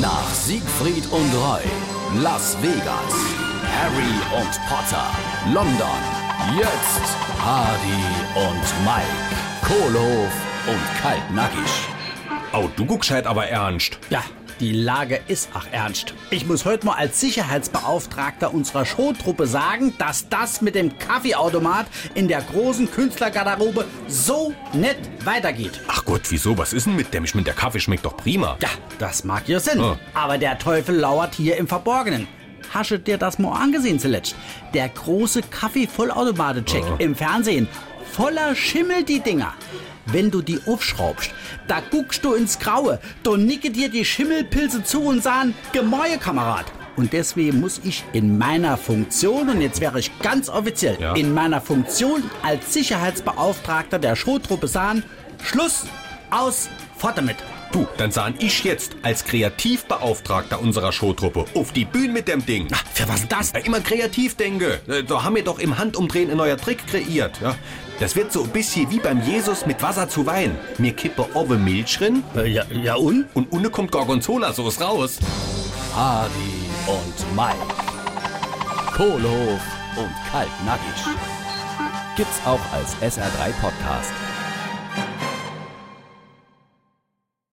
Nach Siegfried und Roy, Las Vegas, Harry und Potter, London, jetzt Hardy und Mike, Kohlhof und Kaltnackig. Oh, du guckst halt aber ernst. Ja, die Lage ist ach ernst. Ich muss heute mal als Sicherheitsbeauftragter unserer Showtruppe sagen, dass das mit dem Kaffeeautomat in der großen Künstlergarderobe so nett weitergeht. Ach Gott, wieso? Was ist denn mit dem? Ich meine, der Kaffee schmeckt doch prima. Ja, das mag ja Sinn. Ah. Aber der Teufel lauert hier im Verborgenen. Hasche dir das mal angesehen zuletzt. Der große Kaffee-Vollautomate-Check im Fernsehen. Voller Schimmel die Dinger. Wenn du die aufschraubst, da guckst du ins Graue. Da nicke dir die Schimmelpilze zu und sagen, Gemäue, Kamerad. Und deswegen muss ich in meiner Funktion, und jetzt wäre ich ganz offiziell, Ja. in meiner Funktion als Sicherheitsbeauftragter der Showtruppe sagen, Schluss, aus, fort damit. Du, dann sahen ich jetzt als Kreativbeauftragter unserer Showtruppe auf die Bühne mit dem Ding. Ach, für was das? Ja, immer kreativ denke. Äh, Da haben wir doch im Handumdrehen ein neuer Trick kreiert. Ja. Das wird so ein bisschen wie beim Jesus mit Wasser zu Wein. Mir kippe Ove Milch drin Äh, Ja, ja und? und unten kommt Gorgonzola-Sauce raus. Hardy und Mike, Kohlhof und Kaltnackig. Gibt's auch als SR3 Podcast.